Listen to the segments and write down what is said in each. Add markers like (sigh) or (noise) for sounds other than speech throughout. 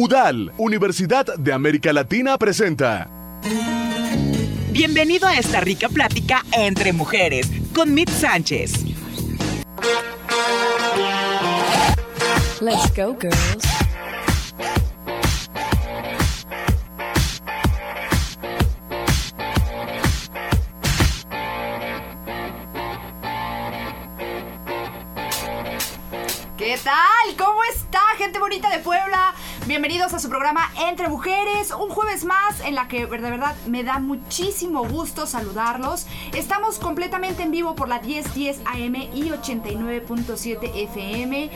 UDAL, Universidad de América Latina presenta. Bienvenido a esta rica plática entre mujeres con Mit Sánchez. Let's go, girls. ¿Qué tal? ¿Cómo está, gente bonita de Puebla? Bienvenidos a su programa Entre Mujeres, un jueves más en la que de verdad me da muchísimo gusto saludarlos. Estamos completamente en vivo por la 1010 AM y 89.7 FM.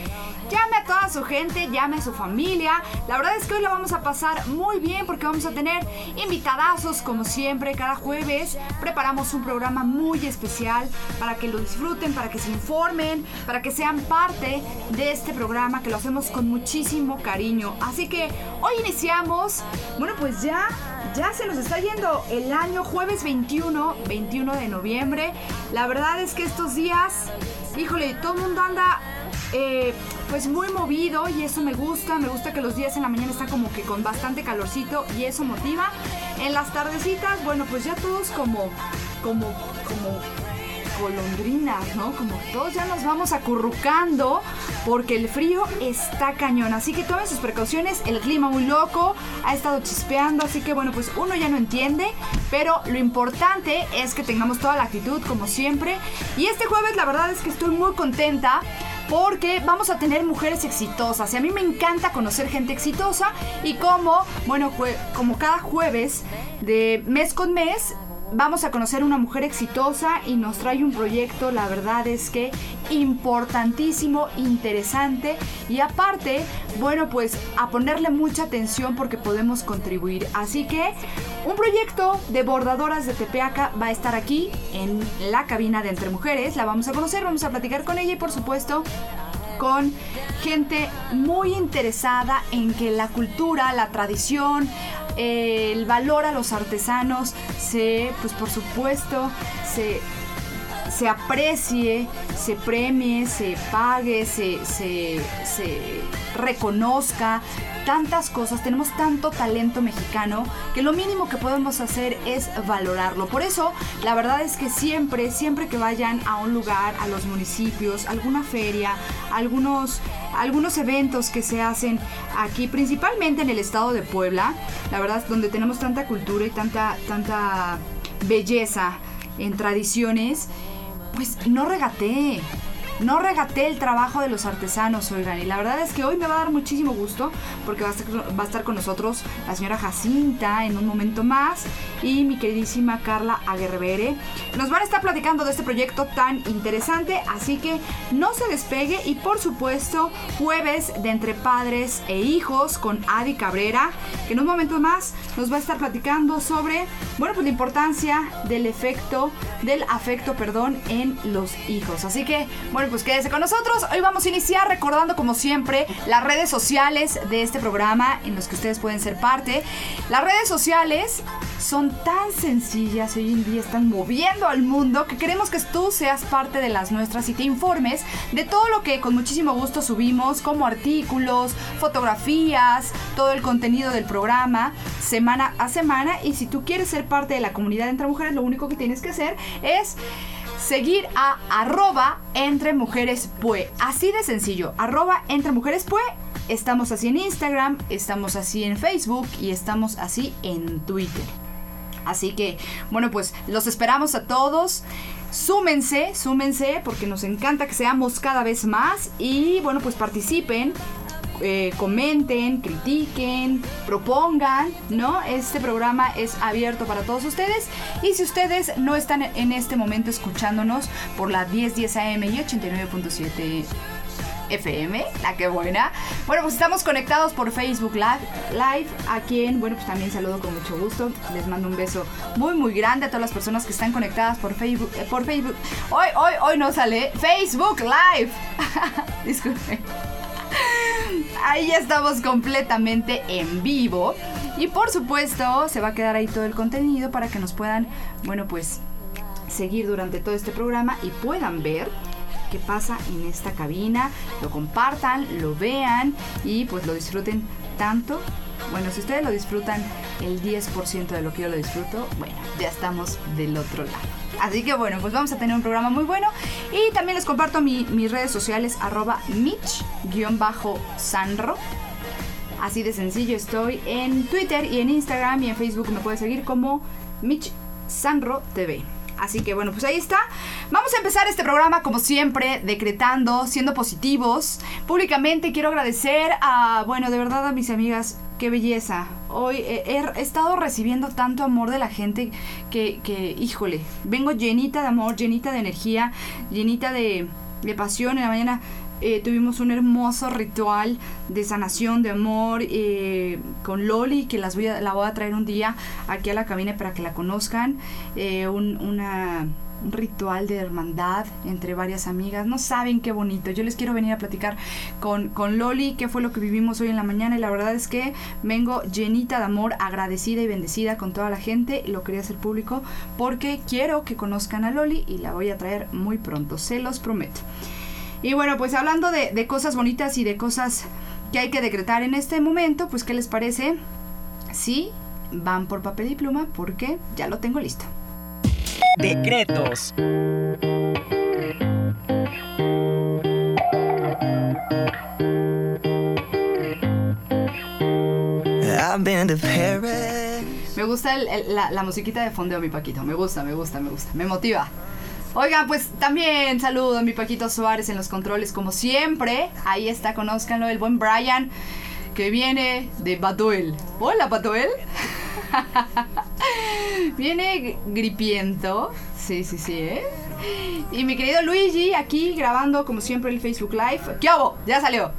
Llame a toda su gente, llame a su familia. La verdad es que hoy la vamos a pasar muy bien porque vamos a tener invitadazos como siempre cada jueves. Preparamos un programa muy especial para que lo disfruten, para que se informen, para que sean parte de este programa que lo hacemos con muchísimo cariño. Así que hoy iniciamos, bueno pues ya, ya se nos está yendo el año jueves 21, 21 de noviembre. La verdad es que estos días, híjole, todo el mundo anda eh, pues muy movido y eso me gusta. Me gusta que los días en la mañana están como que con bastante calorcito y eso motiva. En las tardecitas, bueno, pues ya todos como, como, como golondrinas, ¿no? Como todos ya nos vamos acurrucando porque el frío está cañón. Así que tomen sus precauciones. El clima muy loco, ha estado chispeando. Así que bueno, pues uno ya no entiende. Pero lo importante es que tengamos toda la actitud como siempre. Y este jueves la verdad es que estoy muy contenta porque vamos a tener mujeres exitosas y a mí me encanta conocer gente exitosa y como, bueno, como cada jueves de mes con mes vamos a conocer una mujer exitosa y nos trae un proyecto, la verdad es que importantísimo, interesante y aparte, bueno, pues a ponerle mucha atención porque podemos contribuir. Así que un proyecto de bordadoras de Tepeaca va a estar aquí en la cabina de Entre Mujeres, la vamos a conocer, vamos a platicar con ella y por supuesto con gente muy interesada en que la cultura, la tradición, el valor a los artesanos se, pues por supuesto, se, se aprecie, se premie, se pague, se, se, reconozca, tantas cosas, tenemos tanto talento mexicano que lo mínimo que podemos hacer es valorarlo. Por eso, la verdad es que siempre, siempre que vayan a un lugar, a los municipios, alguna feria, algunos algunos eventos que se hacen aquí, principalmente en el estado de Puebla, la verdad, donde tenemos tanta cultura y tanta, tanta belleza en tradiciones, pues no regatee no regaté el trabajo de los artesanos, oigan. Y la verdad es que hoy me va a dar muchísimo gusto porque va a estar, con nosotros la señora Jacinta en un momento más y mi queridísima Carla Aguerrevere. Nos van a estar platicando de este proyecto tan interesante, así que no se despegue y por supuesto jueves de entre padres e hijos con Adi Cabrera, que en un momento más nos va a estar platicando sobre, bueno, pues la importancia del efecto, del afecto, perdón, en los hijos. Así que, bueno, pues quédese con nosotros. Hoy vamos a iniciar recordando como siempre las redes sociales de este programa en los que ustedes pueden ser parte. Las redes sociales son tan sencillas hoy en día están moviendo al mundo que queremos que tú seas parte de las nuestras y te informes de todo lo que con muchísimo gusto subimos como artículos, fotografías, todo el contenido del programa semana a semana y si tú quieres ser parte de la comunidad entre mujeres lo único que tienes que hacer es seguir a arroba entre mujeres pue. Así de sencillo, arroba entre mujeres pue. Estamos así en Instagram, estamos así en Facebook y estamos así en Twitter. Así que, bueno, pues los esperamos a todos. Súmense, súmense, porque nos encanta que seamos cada vez más. Y bueno, pues participen. Eh, comenten, critiquen, propongan, ¿no? Este programa es abierto para todos ustedes. Y si ustedes no están en este momento escuchándonos por la 1010 AM y 89.7 FM, la que buena. Bueno, pues estamos conectados por Facebook Live, a quien, bueno, pues también saludo con mucho gusto. Les mando un beso muy, muy grande a todas las personas que están conectadas por Facebook. Eh, por Facebook. Hoy, hoy, hoy no sale Facebook Live. (laughs) Disculpen. Ahí estamos completamente en vivo. Y por supuesto, se va a quedar ahí todo el contenido para que nos puedan, bueno, pues seguir durante todo este programa y puedan ver qué pasa en esta cabina, lo compartan, lo vean y pues lo disfruten tanto, bueno, si ustedes lo disfrutan el 10% de lo que yo lo disfruto, bueno, ya estamos del otro lado. Así que bueno, pues vamos a tener un programa muy bueno. Y también les comparto mis redes sociales, arroba Mitch-Sanro. Así de sencillo estoy en Twitter y en Instagram y en Facebook me puedes seguir como Mitch Sanro TV. Así que bueno, pues ahí está. Vamos a empezar este programa como siempre, decretando, siendo positivos. Públicamente quiero agradecer a, bueno, de verdad a mis amigas, qué belleza. Hoy he, estado recibiendo tanto amor de la gente que, que, híjole, vengo llenita de amor, llenita de energía, llenita de, de pasión en la mañana. Eh, tuvimos un hermoso ritual de sanación, de amor eh, con Loli, que las voy a, la voy a traer un día aquí a la cabina para que la conozcan. Eh, un, una un ritual de hermandad entre varias amigas. No saben qué bonito. Yo les quiero venir a platicar con, con Loli, qué fue lo que vivimos hoy en la mañana. Y la verdad es que vengo llenita de amor, agradecida y bendecida con toda la gente. Lo quería hacer público porque quiero que conozcan a Loli y la voy a traer muy pronto. Se los prometo. Y bueno, pues hablando de, cosas bonitas y de cosas que hay que decretar en este momento, pues ¿qué les parece? Sí, van por papel y pluma porque ya lo tengo listo. Decretos. Me gusta la, la musiquita de fondeo, mi Paquito. Me gusta, me gusta, me gusta. Me motiva. Oigan, pues también saludo a mi Paquito Suárez en los controles, como siempre. Ahí está, conózcanlo, el buen Brian, que viene de Batuel. Hola, Batuel. (laughs) viene gripiento. Sí, sí, sí, ¿eh? Y mi querido Luigi aquí grabando como siempre el Facebook Live. ¿Qué hago? Ya salió.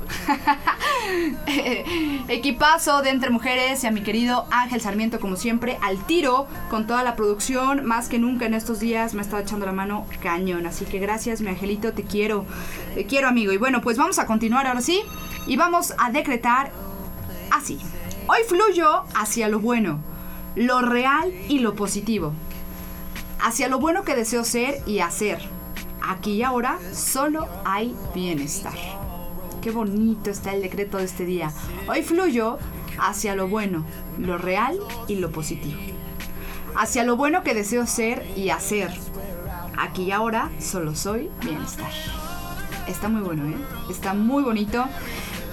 (laughs) Equipazo de Entre Mujeres y a mi querido Ángel Sarmiento como siempre al tiro con toda la producción. Más que nunca en estos días me ha estado echando la mano cañón. Así que gracias mi Angelito, te quiero. Te quiero amigo. Y bueno, pues vamos a continuar ahora sí. Y vamos a decretar así. Hoy fluyo hacia lo bueno, lo real y lo positivo hacia lo bueno que deseo ser y hacer. Aquí y ahora solo hay bienestar. Qué bonito está el decreto de este día. Hoy fluyo hacia lo bueno, lo real y lo positivo. Hacia lo bueno que deseo ser y hacer. Aquí y ahora solo soy bienestar. Está muy bueno, ¿eh? Está muy bonito.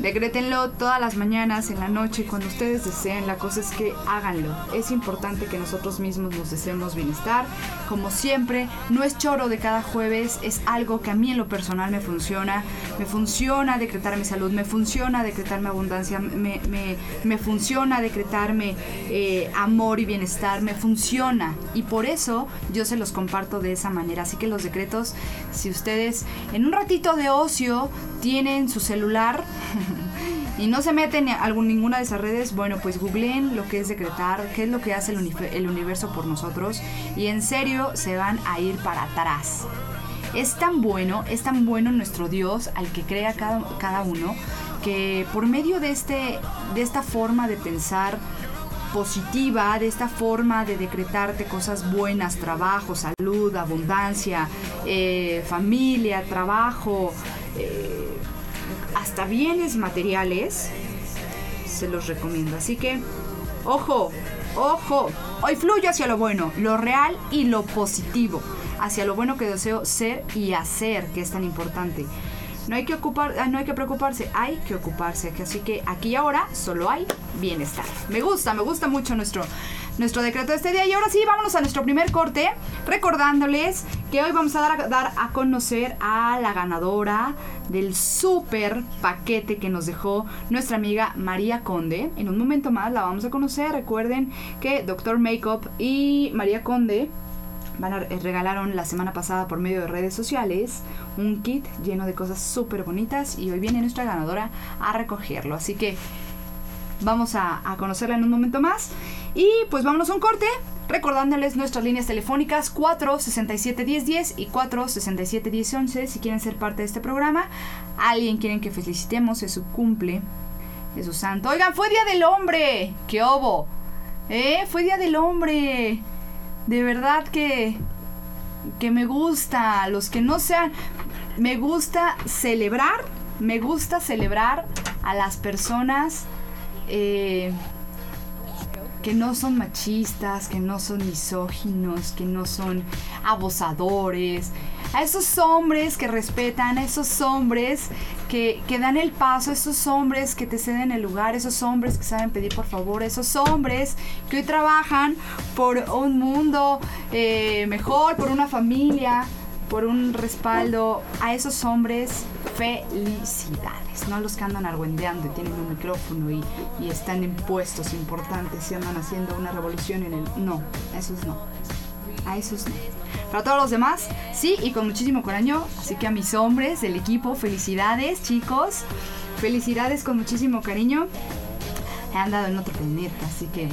Decrétenlo todas las mañanas, en la noche, cuando ustedes deseen. La cosa es que háganlo. Es importante que nosotros mismos nos deseemos bienestar. Como siempre, no es choro de cada jueves, es algo que a mí en lo personal me funciona. Me funciona decretarme salud, me funciona decretarme abundancia, me, me, funciona decretarme eh, amor y bienestar, me funciona. Y por eso yo se los comparto de esa manera. Así que los decretos, si ustedes en un ratito de ocio tienen su celular, (laughs) y no se meten en ninguna de esas redes, bueno, pues googleen lo que es decretar, qué es lo que hace el, el universo por nosotros y en serio se van a ir para atrás. Es tan bueno, es tan bueno nuestro Dios al que crea cada, cada uno, que por medio de, este, de esta forma de pensar positiva, de esta forma de decretarte cosas buenas, trabajo, salud, abundancia, eh, familia, trabajo, eh, hasta bienes materiales, se los recomiendo. Así que, ojo, ojo, hoy fluyo hacia lo bueno, lo real y lo positivo, hacia lo bueno que deseo ser y hacer, que es tan importante. No hay que ocupar, ah, no hay que preocuparse, hay que ocuparse. Así que aquí y ahora solo hay bienestar. Me gusta, me gusta mucho nuestro, nuestro decreto de este día. Y ahora sí, vámonos a nuestro primer corte, recordándoles que hoy vamos a dar, a, dar a conocer a la ganadora del super paquete que nos dejó nuestra amiga María Conde. En un momento más la vamos a conocer. Recuerden que Doctor Makeup y María Conde van a, eh, regalaron la semana pasada por medio de redes sociales un kit lleno de cosas súper bonitas y hoy viene nuestra ganadora a recogerlo. Así que vamos a, conocerla en un momento más. Y pues vámonos a un corte. Recordándoles nuestras líneas telefónicas 467 1010 y 467 1011 si quieren ser parte de este programa. Alguien quieren que felicitemos, es su cumple, es su santo. Oigan, fue Día del Hombre. ¡Qué obo! ¿Eh? Fue Día del Hombre de verdad que, que me gusta, los que no sean, me gusta celebrar, me gusta celebrar a las personas eh, que no son machistas, que no son misóginos, que no son abusadores, a esos hombres que respetan, a esos hombres que, que, dan el paso, a esos hombres que te ceden el lugar, esos hombres que saben pedir por favor, esos hombres que hoy trabajan por un mundo eh, mejor, por una familia, por un respaldo, a esos hombres felicidades, no los que andan argüendeando y tienen un micrófono y, y están en puestos importantes y andan haciendo una revolución en el... No, esos no, a esos no. Para todos los demás, sí, y con muchísimo cariño. Así que a mis hombres del equipo, felicidades, chicos. Felicidades con muchísimo cariño. He andado en otro planeta, así que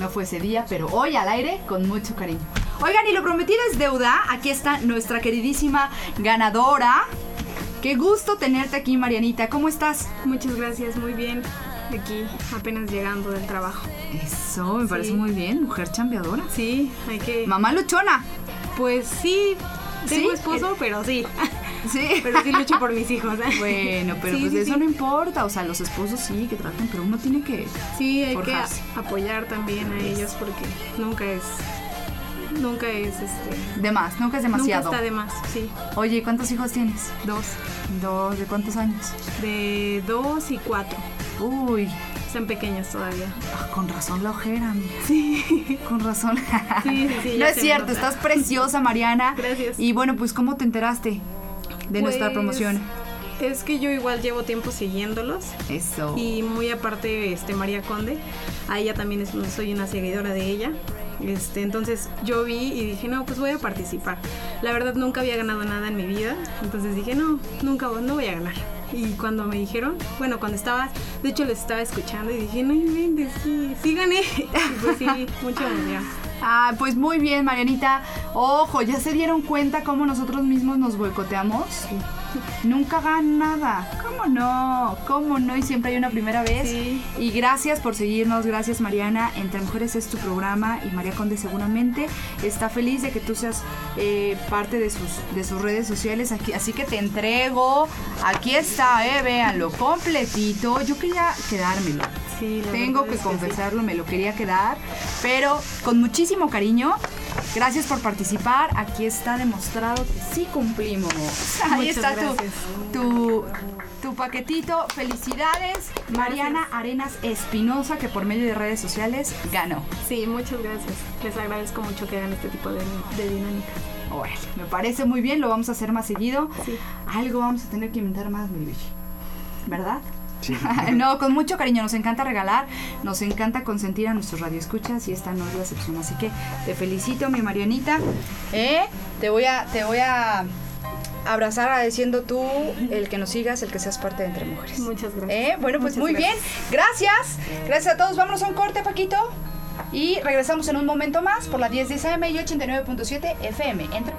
no fue ese día, pero hoy al aire con mucho cariño. Oigan, y lo prometido es deuda. Aquí está nuestra queridísima ganadora. Qué gusto tenerte aquí, Marianita. ¿Cómo estás? Muchas gracias, muy bien. Aquí apenas llegando del trabajo. Eso, me parece muy bien. Mujer chambeadora. Sí, hay que. Mamá luchona. Pues sí, tengo esposo, pero sí. Sí. (laughs) Pero sí lucho por mis hijos. (laughs) Bueno, pero Sí, pues sí, eso sí. no importa. O sea, los esposos sí que traten, pero uno tiene que. Sí, hay Forjarse. que apoyar también a ellos porque nunca es. Nunca es este. De más, nunca es demasiado. Nunca está de más, sí. Oye, ¿cuántos hijos tienes? Dos. Dos, ¿de cuántos años? De dos y cuatro. Uy, Están pequeños todavía. ah, con razón la ojera, amiga. Sí. Con razón. Sí, sí, (laughs) sí, no es cierto, nota. estás preciosa, Mariana. Gracias. Y bueno, pues, ¿cómo te enteraste de nuestra Pues, promoción? Es que yo igual llevo tiempo siguiéndolos. Eso. Y muy aparte, este, María Conde, a ella también es- soy una seguidora de ella. Este, entonces yo vi y dije, no, pues voy a participar. La verdad nunca había ganado nada en mi vida, entonces dije, no, nunca no voy a ganar. Y cuando me dijeron, bueno, cuando estaba, de hecho les estaba escuchando y dije, no inventes, sí, sí gané. (laughs) Pues sí, mucha emoción. Ah, pues muy bien, Marianita. Ojo, ¿ya se dieron cuenta cómo nosotros mismos nos boicoteamos? Nunca ganan nada. ¿Cómo no? ¿Cómo no? Y siempre hay una primera vez. Sí. Y gracias por seguirnos. Gracias, Mariana. Entre Mujeres es tu programa y María Conde seguramente está feliz de que tú seas eh, parte de sus, de sus redes sociales. Aquí, así que te entrego. Aquí está, eh, véanlo, completito. Yo quería quedármelo. Sí, Tengo que sí. confesarlo, me lo quería quedar, pero con muchísimo cariño. Gracias por participar. Aquí está demostrado que sí cumplimos. (laughs) Ahí Muchas está tu, tu, tu paquetito. Felicidades, Mariana Arenas Espinosa, que por medio de redes sociales ganó. Sí, muchas gracias. Les agradezco mucho que hagan este tipo de, de dinámicas. Bueno, me parece muy bien, lo vamos a hacer más seguido. Sí. Algo vamos a tener que inventar más, mi. ¿Verdad? Sí. (laughs) no, con mucho cariño, nos encanta regalar, nos encanta consentir a nuestros radioescuchas y esta no es la excepción. Así que te felicito, mi Marianita. ¿Eh? Te voy a, te voy a abrazar agradeciendo tú el que nos sigas, el que seas parte de Entre Mujeres. Muchas gracias. ¿Eh? Bueno, pues Muchas muy gracias. bien. Gracias. Gracias a todos. Vámonos a un corte, Paquito. Y regresamos en un momento más por la 10 10 AM y 89.7 FM. Entre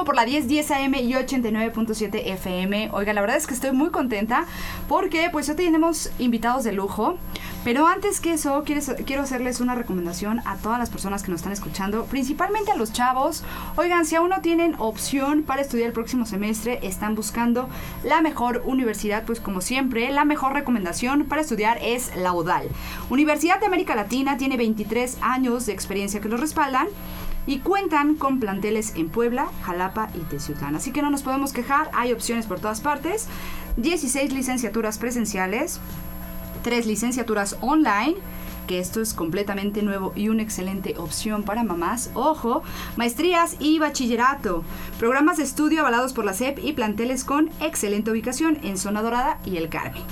vivo por la 1010 AM y 89.7 FM. Oiga, la verdad es que estoy muy contenta porque pues hoy tenemos invitados de lujo. Pero antes que eso, quiero, quiero hacerles una recomendación a todas las personas que nos están escuchando, principalmente a los chavos. Oigan, si aún no tienen opción para estudiar el próximo semestre, están buscando la mejor universidad, pues como siempre, la mejor recomendación para estudiar es la UDAL. Universidad de América Latina tiene 23 años de experiencia que los respaldan. Y cuentan con planteles en Puebla, Jalapa y Teciutlán. Así que no nos podemos quejar, hay opciones por todas partes. 16 licenciaturas presenciales, 3 licenciaturas online que esto es completamente nuevo y una excelente opción para mamás. Ojo, maestrías y bachillerato, programas de estudio avalados por la SEP y planteles con excelente ubicación en Zona Dorada y El Carmen.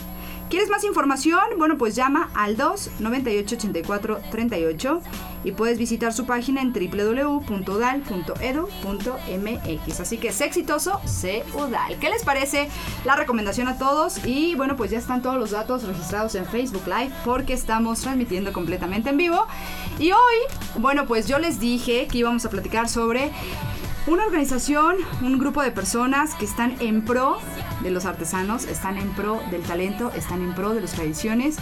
¿Quieres más información? Bueno, pues llama al 2 98 84 38 y puedes visitar su página en www.udal.edu.mx. Así que es exitoso, sé UDAL. ¿Qué les parece la recomendación a todos? Y bueno, pues ya están todos los datos registrados en Facebook Live porque estamos transmitiendo completamente en vivo. Y hoy, bueno, pues yo les dije que íbamos a platicar sobre una organización, un grupo de personas que están en pro de los artesanos, están en pro del talento, están en pro de las tradiciones.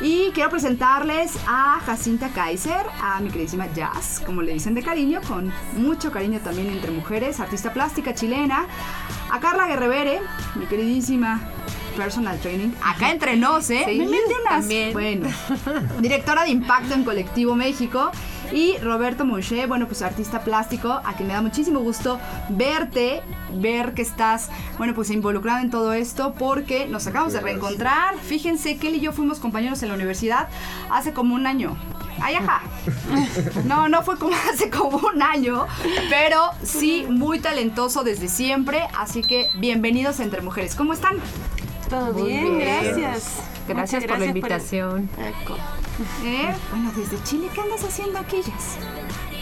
Y quiero presentarles a Jacinta Kaiser, a mi queridísima Jazz, como le dicen de cariño, con mucho cariño también entre mujeres, artista plástica chilena, a Carla Guerrevere, mi queridísima personal training, acá entre nos, ¿eh? Sí, Me mete unas- también. Bueno, directora de Impacto en Colectivo México. Y Roberto Mouché, bueno, pues artista plástico, a quien me da muchísimo gusto verte, ver que estás, bueno, pues involucrado en todo esto, porque nos acabamos de reencontrar. Fíjense que él y yo fuimos compañeros en la universidad hace como un año. Ay, ajá. (laughs) No, no fue como (laughs) hace como un año, pero sí muy talentoso desde siempre. Así que bienvenidos a Entre Mujeres. ¿Cómo están? Todo Muy bien, gracias. Gracias Muchas por la el- invitación. Eco. ¿Eh? Bueno, desde Chile, ¿qué andas haciendo aquí?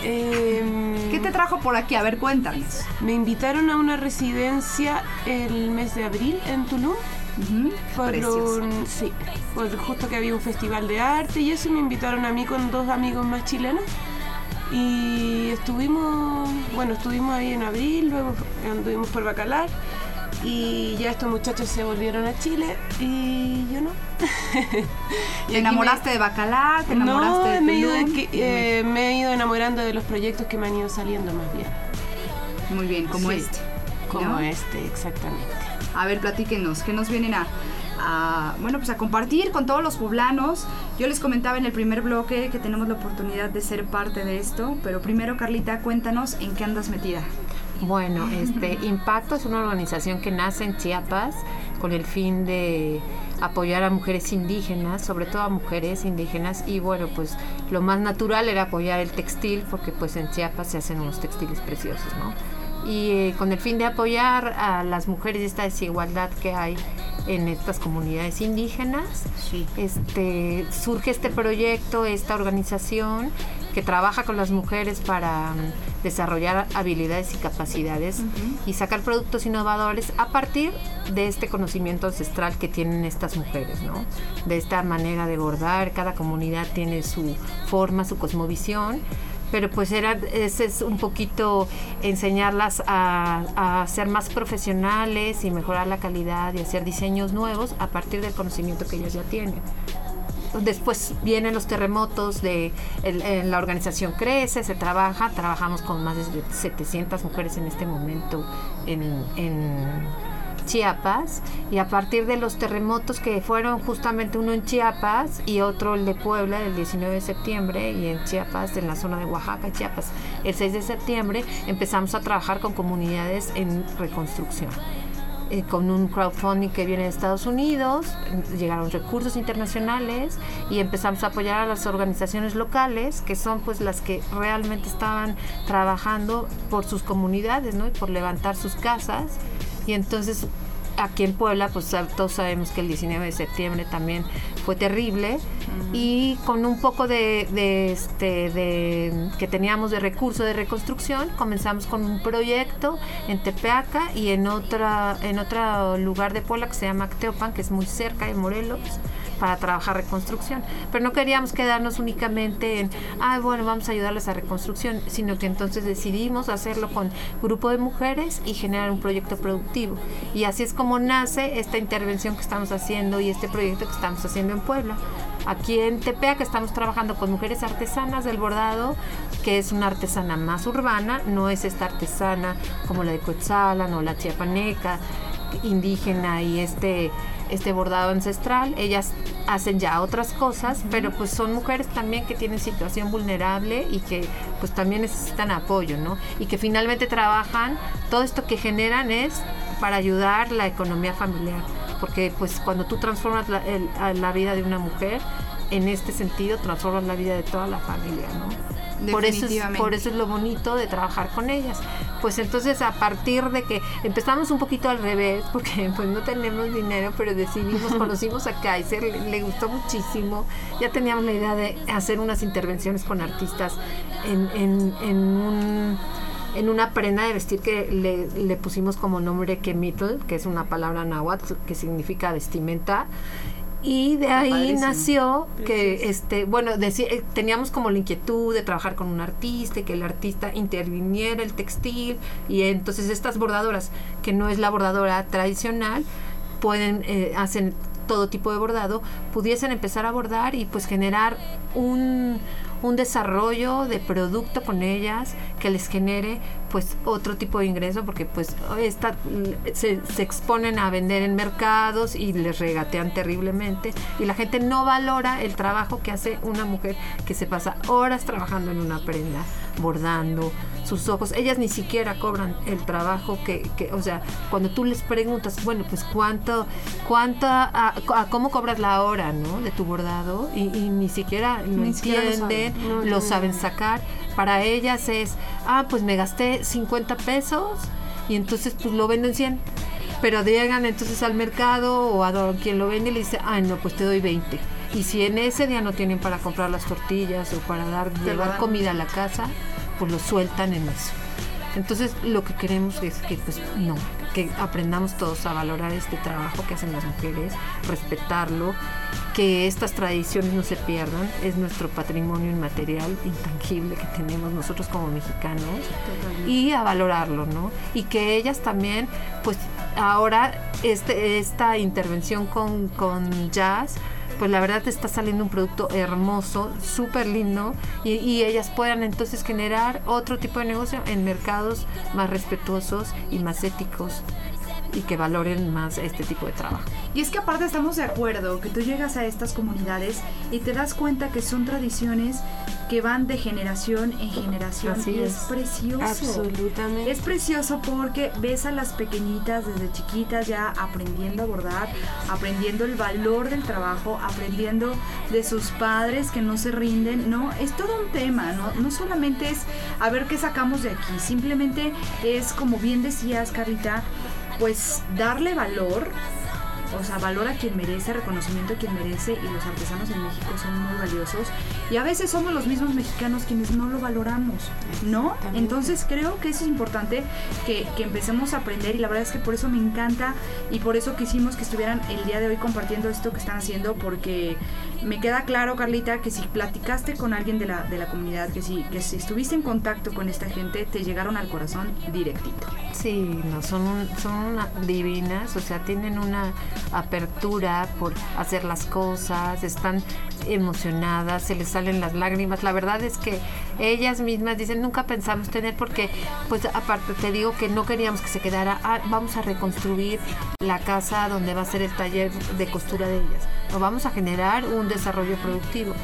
Em, ¿Qué te trajo por aquí? A ver, cuéntanos. Me invitaron a una residencia el mes de abril en Tulum. Ujú, Por Precioso. un- sí, por justo que había un festival de arte y eso me invitaron a mí con dos amigos más chilenos. Y estuvimos, bueno, estuvimos ahí en abril, luego anduvimos por Bacalar y ya estos muchachos se volvieron a Chile y yo no. (laughs) ¿Te enamoraste de Bacalar? ¿Te enamoraste no, de me he, ido Tulum? de que- eh, me he ido enamorando de los proyectos que me han ido saliendo más bien. Muy bien, como Sí, este. Como ¿no? este, exactamente. A ver, platíquenos, ¿qué nos vienen a, a, bueno, pues a compartir con todos los poblanos? Yo les comentaba en el primer bloque que tenemos la oportunidad de ser parte de esto, pero primero, Carlita, cuéntanos en qué andas metida. Bueno, este Impacto es una organización que nace en Chiapas con el fin de apoyar a mujeres indígenas, sobre todo a mujeres indígenas y bueno, pues lo más natural era apoyar el textil porque pues en Chiapas se hacen unos textiles preciosos, ¿no? Y eh, con el fin de apoyar a las mujeres y esta desigualdad que hay en estas comunidades indígenas, Sí. este, surge este proyecto, esta organización que trabaja con las mujeres para mm, desarrollar habilidades y capacidades y sacar productos innovadores a partir de este conocimiento ancestral que tienen estas mujeres, ¿no? De esta manera de bordar, cada comunidad tiene su forma, su cosmovisión pero pues era ese es un poquito enseñarlas a, a ser más profesionales y mejorar la calidad y hacer diseños nuevos a partir del conocimiento que ellas ya tienen. Después vienen los terremotos, de el- la organización crece, se trabaja, trabajamos con más de 700 mujeres en este momento en, Chiapas y a partir de los terremotos que fueron justamente uno en Chiapas y otro el de Puebla del 19 de septiembre y en Chiapas, en la zona de Oaxaca, Chiapas, el 6 de septiembre empezamos a trabajar con comunidades en reconstrucción eh, con un crowdfunding que viene de Estados Unidos, llegaron recursos internacionales y empezamos a apoyar a las organizaciones locales, que son pues las que realmente estaban trabajando por sus comunidades, ¿no? Y por levantar sus casas. Y entonces aquí en Puebla, pues todos sabemos que el 19 de septiembre también fue terrible y con un poco de, de, este de que teníamos de recurso de reconstrucción comenzamos con un proyecto en Tepeaca y en otra en otro lugar de Puebla que se llama Acteopan que es muy cerca de Morelos para trabajar reconstrucción. Pero no queríamos quedarnos únicamente en ah bueno vamos a ayudarles a reconstrucción sino que entonces decidimos hacerlo con grupo de mujeres y generar un proyecto productivo. Y así es como nace esta intervención que estamos haciendo y este proyecto que estamos haciendo en Puebla Aquí en Tepeaca estamos trabajando con mujeres artesanas del bordado, que es una artesana más urbana, no es esta artesana como la de Coetzalan o la chiapaneca, indígena y este este bordado ancestral. Ellas hacen ya otras cosas, pero pues son mujeres también que tienen situación vulnerable y que pues también necesitan apoyo, ¿no? Y que finalmente trabajan, todo esto que generan es para ayudar la economía familiar, porque pues cuando tú transformas la, el- la vida de una mujer, en este sentido transformas la vida de toda la familia, ¿no? Por eso, es, por eso es lo bonito de trabajar con ellas. Pues entonces a partir de que empezamos un poquito al revés, porque pues no tenemos dinero, pero decidimos, (laughs) conocimos a Kaiser, le, le gustó muchísimo, ya teníamos la idea de hacer unas intervenciones con artistas en, en, en un en una prenda de vestir que le, le pusimos como nombre Kemitl, que es una palabra náhuatl que significa vestimenta. Y de ahí padrísimo. nació que, este, bueno, deci- eh, teníamos como la inquietud de trabajar con un artista y que el artista interviniera el textil. Y entonces estas bordadoras, que no es la bordadora tradicional, pueden, eh, hacen todo tipo de bordado, pudiesen empezar a bordar y pues generar un, un desarrollo de producto con ellas que les genere pues otro tipo de ingreso porque pues esta, se, se exponen a vender en mercados y les regatean terriblemente y la gente no valora el trabajo que hace una mujer que se pasa horas trabajando en una prenda, bordando, sus ojos, ellas ni siquiera cobran el trabajo que, que o sea, cuando tú les preguntas, bueno, pues cuánto, cuánto, a, a cómo cobras la hora, ¿no? De tu bordado y, y ni siquiera lo Ni siquiera lo entienden, saben. No, lo no, saben no. sacar. Para ellas es, ah, pues me gasté 50 pesos y entonces pues lo venden 100. Pero llegan entonces al mercado o a quien lo vende y le dice, ay no, pues te doy 20. Y si en ese día no tienen para comprar las tortillas o para dar, llevar comida a la casa, pues lo sueltan en eso. Entonces lo que queremos es que pues no, que aprendamos todos a valorar este trabajo que hacen las mujeres, respetarlo, que estas tradiciones no se pierdan, es nuestro patrimonio inmaterial, intangible que tenemos nosotros como mexicanos y a valorarlo, ¿no? Y que ellas también, pues ahora este, esta intervención con, con jazz, pues la verdad está saliendo un producto hermoso, súper lindo, y, y ellas puedan entonces generar otro tipo de negocio en mercados más respetuosos y más éticos y que valoren más este tipo de trabajo. Y es que aparte estamos de acuerdo que tú llegas a estas comunidades y te das cuenta que son tradiciones que van de generación en generación Así y es, es. precioso. Absolutamente. Es precioso porque ves a las pequeñitas desde chiquitas ya aprendiendo a bordar, aprendiendo el valor del trabajo, aprendiendo de sus padres que no se rinden, ¿no? Es todo un tema, ¿no? No solamente es a ver qué sacamos de aquí, simplemente es, como bien decías, Carlita, pues darle valor o sea, valor a quien merece, reconocimiento a quien merece y los artesanos en México son muy valiosos y a veces somos los mismos mexicanos quienes no lo valoramos, ¿no? Entonces creo que eso es importante que, que empecemos a aprender y la verdad es que por eso me encanta y por eso quisimos que estuvieran el día de hoy compartiendo esto que están haciendo porque me queda claro, Carlita, que si platicaste con alguien de la, de la comunidad, que si, que si estuviste en contacto con esta gente, te llegaron al corazón directito. Sí, no, son, son divinas, o sea, tienen una apertura por hacer las cosas, están emocionadas, se les salen las lágrimas. La verdad es que ellas mismas dicen, nunca pensamos tener porque, pues aparte te digo que no queríamos que se quedara, "Ah, vamos a reconstruir la casa donde va a ser el taller de costura de ellas. O vamos a generar un desarrollo productivo.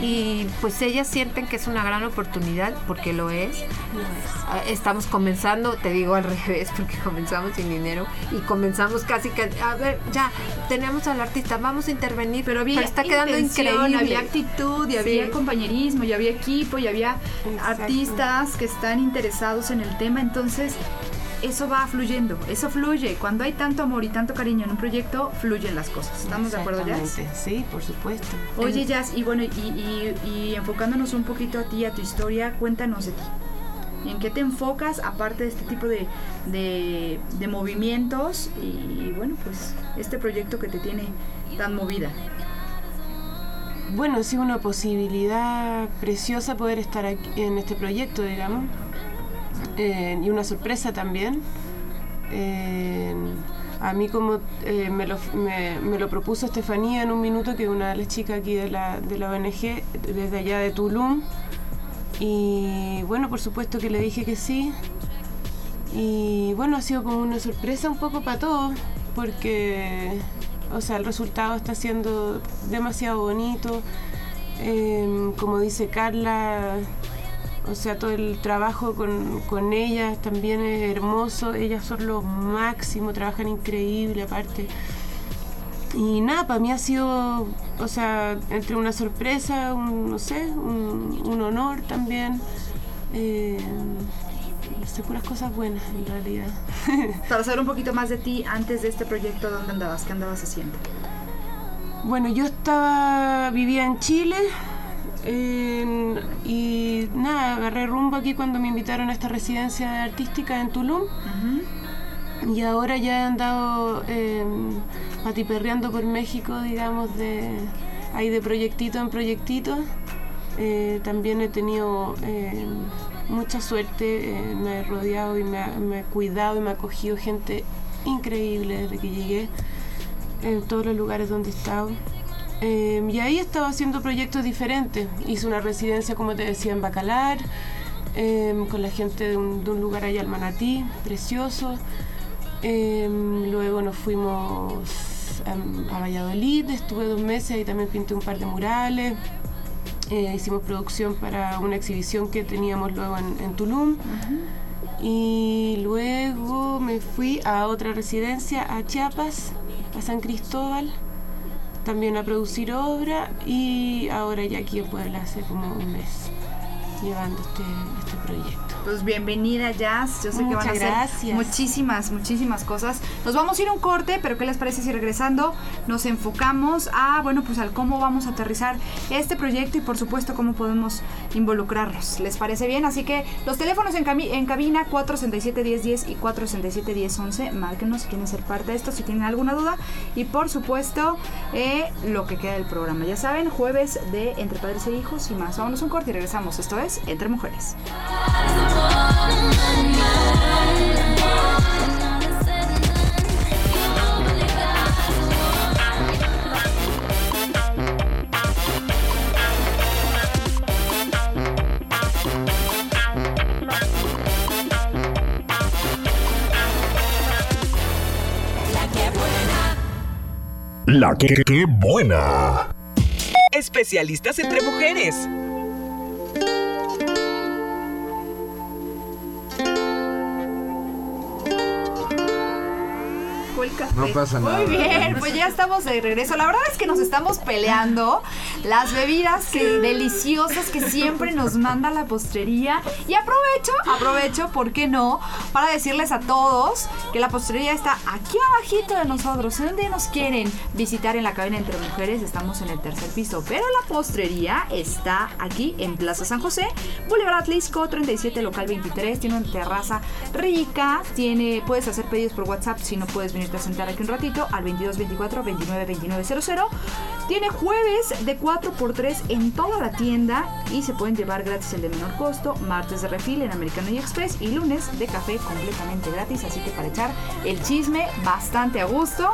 Y pues ellas sienten que es una gran oportunidad, porque lo es, Ah, estamos comenzando, te digo al (laughs) revés, porque comenzamos sin dinero y comenzamos casi que, a ver, ya tenemos al artista, vamos a intervenir, Pero había está quedando increíble. había actitud, y Sí. había compañerismo, y había equipo, y había Exacto. artistas que están interesados en el tema, entonces eso va fluyendo, eso fluye. Cuando hay tanto amor y tanto cariño en un proyecto, fluyen las cosas. ¿Estamos de acuerdo, Jazz? Sí, por supuesto. Oye, Jazz, y bueno, y, y- y enfocándonos un poquito a ti, a tu historia, cuéntanos de ti. ¿En qué te enfocas aparte de este tipo de, de, de movimientos y bueno, pues este proyecto que te tiene tan movida? Bueno, sí, una posibilidad preciosa poder estar aquí en este proyecto, digamos. Eh, y una sorpresa también. Eh, a mí como eh, me, lo, me, lo propuso Estefanía en un minuto, que es una de las chicas aquí de la, de la ONG, desde allá de Tulum. Y bueno, por supuesto que le dije que sí. Y bueno, ha sido como una sorpresa un poco para todos, porque O sea, el resultado está siendo demasiado bonito. Como dice Carla, o sea, todo el trabajo con, con ellas también es hermoso. Ellas son lo máximo, trabajan increíble aparte. Y nada, para mí ha sido, o sea, entre una sorpresa, un, no sé, un, un honor también. Eh, sé, puras cosas buenas en realidad. (laughs) Para saber un poquito más de ti antes de este proyecto, ¿dónde andabas? ¿Qué andabas haciendo? Bueno, yo estaba, vivía en Chile en- y nada, agarré rumbo aquí cuando me invitaron a esta residencia artística en Tulum. Y ahora ya he andado eh, patiperreando por México, digamos, de ahí de proyectito en proyectito. Eh, también he tenido eh, mucha suerte, eh, me he rodeado y me ha, me he cuidado y me ha acogido gente increíble desde que llegué en todos los lugares donde he estado. Eh, y ahí he estado haciendo proyectos diferentes. Hice una residencia, como te decía, en Bacalar, eh, con la gente de un, de un lugar allá al Manatí, precioso. Eh, luego nos fuimos a, a Valladolid, estuve dos meses y también pinté un par de murales. Eh, hicimos producción para una exhibición que teníamos luego en, en Tulum. Y luego me fui a otra residencia, a Chiapas, a San Cristóbal, también a producir obra y ahora ya aquí en Puebla hace como un mes llevando este, este proyecto. Pues bienvenida Jazz, yo sé que van a hacer gracias. muchísimas, muchísimas cosas. Nos vamos a ir a un corte, pero ¿qué les parece si regresando nos enfocamos a, bueno, pues al cómo vamos a aterrizar este proyecto y por supuesto cómo podemos involucrarnos? ¿Les parece bien? Así que los teléfonos en, cabina 467-1010 y 467-1011, márquenos si quieren ser parte de esto, si tienen alguna duda y por supuesto eh, lo que queda del programa. Ya saben, jueves de Entre Padres e Hijos y más. Vámonos a un corte y regresamos. Esto es Entre Mujeres. La que, que buena. Especialistas entre mujeres. No pasa nada. Muy bien, pues ya estamos de regreso. La verdad es que nos estamos peleando las bebidas que, deliciosas que siempre nos manda la postrería. Y aprovecho, aprovecho, ¿por qué no? Para decirles a todos que la postrería está aquí abajito de nosotros. ¿En dónde nos quieren visitar en la cabina entre mujeres? Estamos en el tercer piso. Pero la postrería está aquí en Plaza San José, Boulevard Atlisco 37, local 23. Tiene una terraza rica. Tiene, puedes hacer pedidos por WhatsApp si no puedes venirte a sentar aquí un ratito al 2224 29 29 00. Tiene jueves de 4x3 en toda la tienda y se pueden llevar gratis el de menor costo, martes de refil en Americano y Express y lunes de café completamente gratis, así que para echar el chisme bastante a gusto.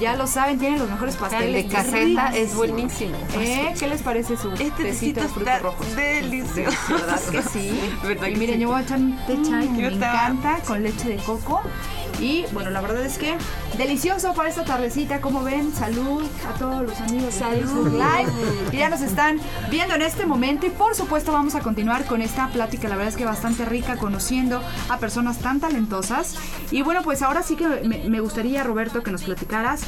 Ya lo saben, tienen los mejores El pasteles. de caseta es buenísimo. ¿Eh? ¿Qué les parece su Este tecito de frutos rojos? delicioso. ¿Verdad que sí? (laughs) ¿Verdad Y que miren, sí? yo voy a echar un té chai que me estaba- encanta con leche de coco. Y bueno, la verdad es que delicioso para esta tardecita, como ven, salud a todos los amigos de Facebook Live que ya nos están viendo en este momento. Y por supuesto vamos a continuar con esta plática, la verdad es que bastante rica, conociendo a personas tan talentosas. Y bueno, pues ahora sí que me, me gustaría, Roberto, que nos platicaras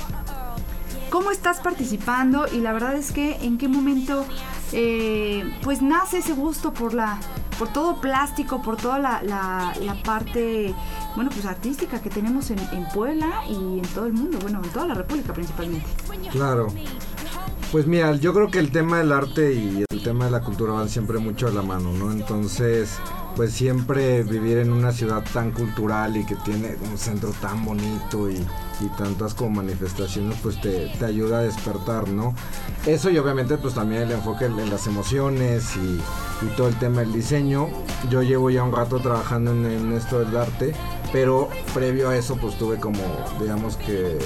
cómo estás participando y la verdad es que en qué momento eh, pues nace ese gusto por la por todo plástico por toda la, la- la parte bueno pues artística que tenemos en, en Puebla y en todo el mundo bueno en toda la república principalmente Claro. Pues mira, yo creo que el tema del arte y el tema de la cultura van siempre mucho de la mano, ¿no? Entonces, pues siempre vivir en una ciudad tan cultural y que tiene un centro tan bonito y, tantas como manifestaciones, pues te, te ayuda a despertar, ¿no? Eso y obviamente pues también el enfoque en, las emociones y, todo el tema del diseño. Yo llevo ya un rato trabajando en esto del arte, pero previo a eso pues tuve como, digamos que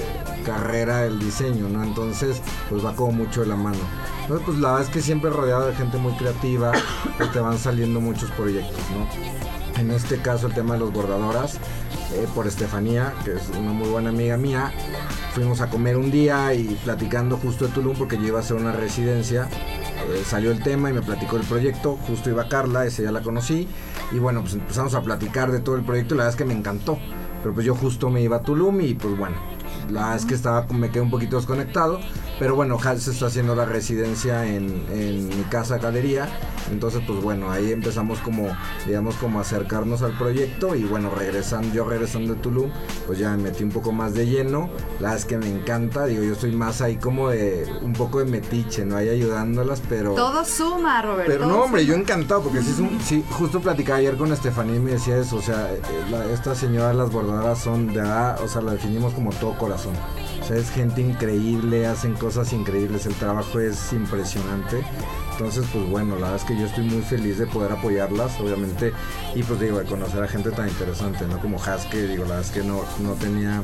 carrera el diseño, ¿no? Entonces pues va como mucho de la mano. Entonces pues la verdad es que siempre rodeado de gente muy creativa, pues te van saliendo muchos proyectos, ¿no? En este caso el tema de los bordadoras, eh, por Estefanía, que es una muy buena amiga mía. Fuimos a comer un día y platicando justo de Tulum porque yo iba a hacer una residencia. eh, salió el tema y me platicó el proyecto. Justo iba Carla, ese ya la conocí. Y bueno, pues empezamos a platicar de todo el proyecto y la verdad es que me encantó. Pero pues yo justo me iba a Tulum y pues bueno, la verdad es que estaba, me quedé un poquito desconectado. Pero bueno, Hals está haciendo la residencia en, en mi casa galería. Entonces, pues bueno, ahí empezamos como, digamos, como acercarnos al proyecto. Y bueno, regresando, yo regresando de Tulum, pues ya me metí un poco más de lleno. La verdad es que me encanta. Digo, yo soy más ahí como de un poco de metiche, ¿no? Ahí ayudándolas, pero. Todo suma, Robert. Pero no, hombre, yo encantado, porque sí, es un, sí, justo platicaba ayer con Estefanía y me decía eso, o sea, eh, la- esta señora, las bordadoras son de verdad, o sea, la definimos como todo corazón. O sea, es gente increíble, hacen cosas increíbles, el trabajo es impresionante. Entonces, pues bueno, la verdad es que yo estoy muy feliz de poder apoyarlas, obviamente, y pues digo, de conocer a gente tan interesante, ¿no? Como Haske, digo, la verdad es que no, no tenía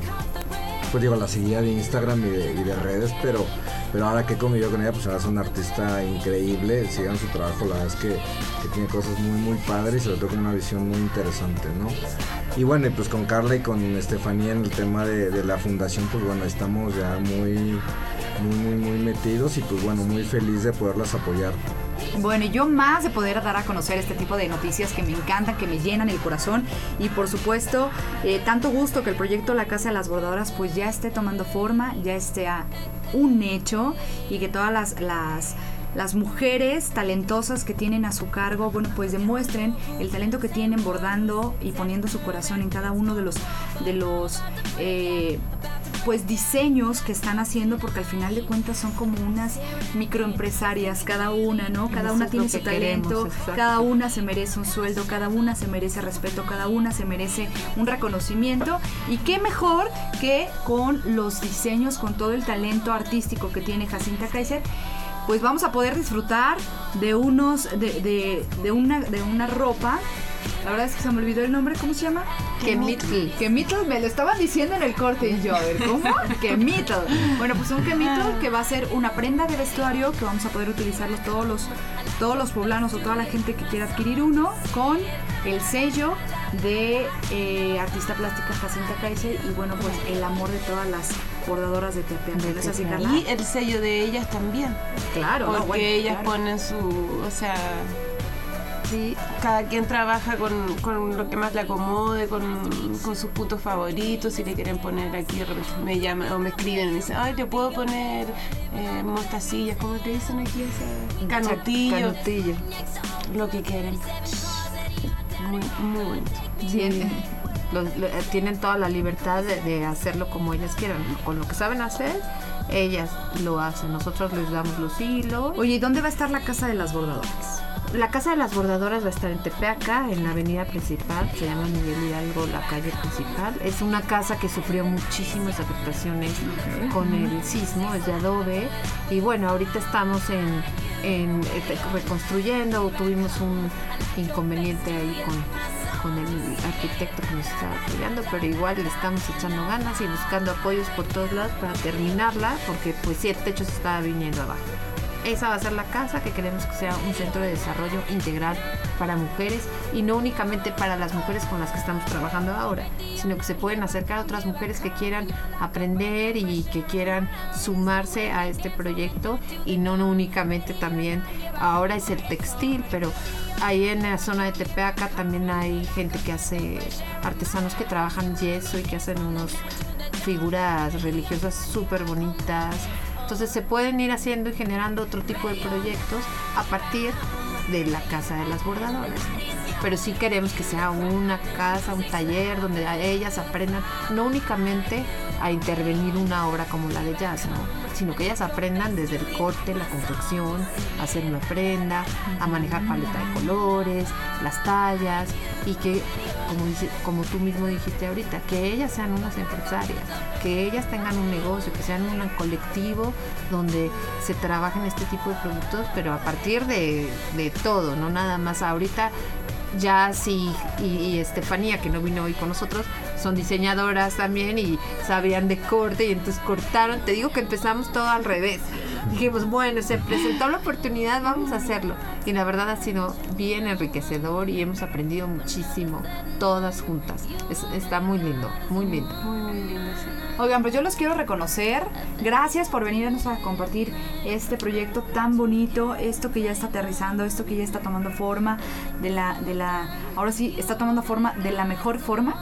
pues digo, la seguía de Instagram y de, y de redes, pero, pero ahora que he convivido con ella, pues ahora es una artista increíble, sigan su trabajo, la verdad es que, tiene cosas muy, muy padres y sobre todo con una visión muy interesante, ¿no? Y bueno, pues con Carla y con Estefanía en el tema de, de la fundación, pues bueno, estamos ya muy, muy, muy, muy metidos y pues bueno, muy feliz de poderlas apoyar. Bueno, y yo más de poder dar a conocer este tipo de noticias que me encantan, que me llenan el corazón. Y por supuesto, eh, tanto gusto que el proyecto La Casa de las Bordadoras pues ya esté tomando forma, ya esté a un hecho y que todas las, las, mujeres talentosas que tienen a su cargo, bueno, pues demuestren el talento que tienen bordando y poniendo su corazón en cada uno de los, de los eh, pues diseños que están haciendo porque al final de cuentas son como unas microempresarias cada una, ¿no? Cada Eso una tiene su queremos, talento, cada una se merece un sueldo, cada una se merece respeto, cada una se merece un reconocimiento y qué mejor que con los diseños, con todo el talento artístico que tiene Jacinta Kaiser pues vamos a poder disfrutar de unos de, de, de una de una ropa la verdad es que se me olvidó el nombre cómo se llama Kemitl. Kemitl me lo estaban diciendo en el corte y yo a ver cómo (laughs) Kemitl bueno pues un Kemitl que va a ser una prenda de vestuario que vamos a poder utilizarlo todos los todos los poblanos o toda la gente que quiera adquirir uno con el sello de eh, artista plástica Jacinta Kaiser y bueno pues el amor de todas las bordadoras de ¿no es así Carla? Y el sello de ellas también. claro no, Porque bueno, ellas claro. ponen su. O sea. Sí, cada quien trabaja con, con lo que más le acomode, con, con sus puntos favoritos. Si le quieren poner aquí, me llaman o me escriben y me dicen, ay, te puedo poner eh, mostacillas, ¿cómo te dicen aquí? Esa? Canutillo, Canutillo. lo que quieran. Muy, muy bonito. Tienen, los- lo- eh, tienen toda la libertad de, de hacerlo como ellas quieran. Con lo que saben hacer, ellas lo hacen. Nosotros les damos los hilos. Oye, ¿y dónde va a estar la casa de las bordadoras? La Casa de las Bordadoras va a estar en Tepeaca, en la avenida principal, se llama Miguel Hidalgo, la calle principal. Es una casa que sufrió muchísimas afectaciones con el sismo, es de adobe. Y bueno, ahorita estamos en, en, eh, reconstruyendo, tuvimos un inconveniente ahí con, con el arquitecto que nos estaba apoyando, pero igual le estamos echando ganas y buscando apoyos por todos lados para terminarla, porque pues sí, el techo se estaba viniendo abajo. Esa va a ser la casa que queremos que sea un centro de desarrollo integral para mujeres y no únicamente para las mujeres con las que estamos trabajando ahora, sino que se pueden acercar a otras mujeres que quieran aprender y que quieran sumarse a este proyecto y no, únicamente también ahora es el textil, pero ahí en la zona de Tepeaca también hay gente que hace artesanos que trabajan yeso y que hacen unos figuras religiosas súper bonitas. Entonces se pueden ir haciendo y generando otro tipo de proyectos a partir de la casa de las bordadoras. Pero sí queremos que sea una casa, un taller donde ellas aprendan no únicamente a intervenir una obra como la de jazz, ¿no? sino que ellas aprendan desde el corte, la confección, hacer una prenda, a manejar paleta de colores, las tallas y que, como, como tú mismo dijiste ahorita, que ellas sean unas empresarias, que ellas tengan un negocio, que sean un colectivo donde se trabajen este tipo de productos, pero a partir de, de todo, no nada más ahorita. Jazz y, Estefanía, que no vino hoy con nosotros, son diseñadoras también y sabían de corte y entonces cortaron. Te digo que empezamos todo al revés. dijimos, bueno, se presentó la oportunidad, vamos a hacerlo. Y la verdad ha sido bien enriquecedor y hemos aprendido muchísimo, todas juntas. Es- está muy lindo, muy lindo. Muy, muy lindo, sí. Oigan, pues yo los quiero reconocer. Gracias por venirnos a compartir este proyecto tan bonito, esto que ya está aterrizando, esto que ya está tomando forma de la, de la, ahora sí está tomando forma de la mejor forma,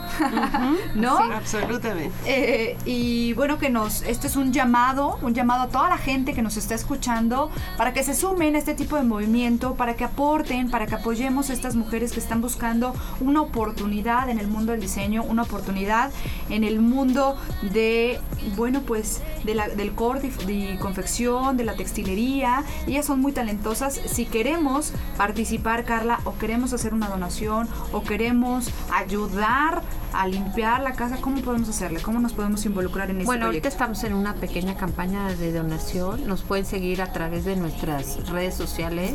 ¿no? Absolutamente. Eh, y bueno, que nos, esto es un llamado, un llamado a toda la gente que nos está escuchando para que se sumen a este tipo de movimiento, para que aporten, para que apoyemos a estas mujeres que están buscando una oportunidad en el mundo del diseño, una oportunidad en el mundo de, bueno, pues de la, del corte y confección, de la textilería. Ellas son muy talentosas. Si queremos participar, Carla, o queremos hacer una donación, o queremos ayudar a limpiar la casa, ¿cómo podemos hacerle? ¿Cómo nos podemos involucrar en este Bueno, ahorita estamos en una pequeña campaña de donación. Nos pueden seguir a través de nuestras redes sociales,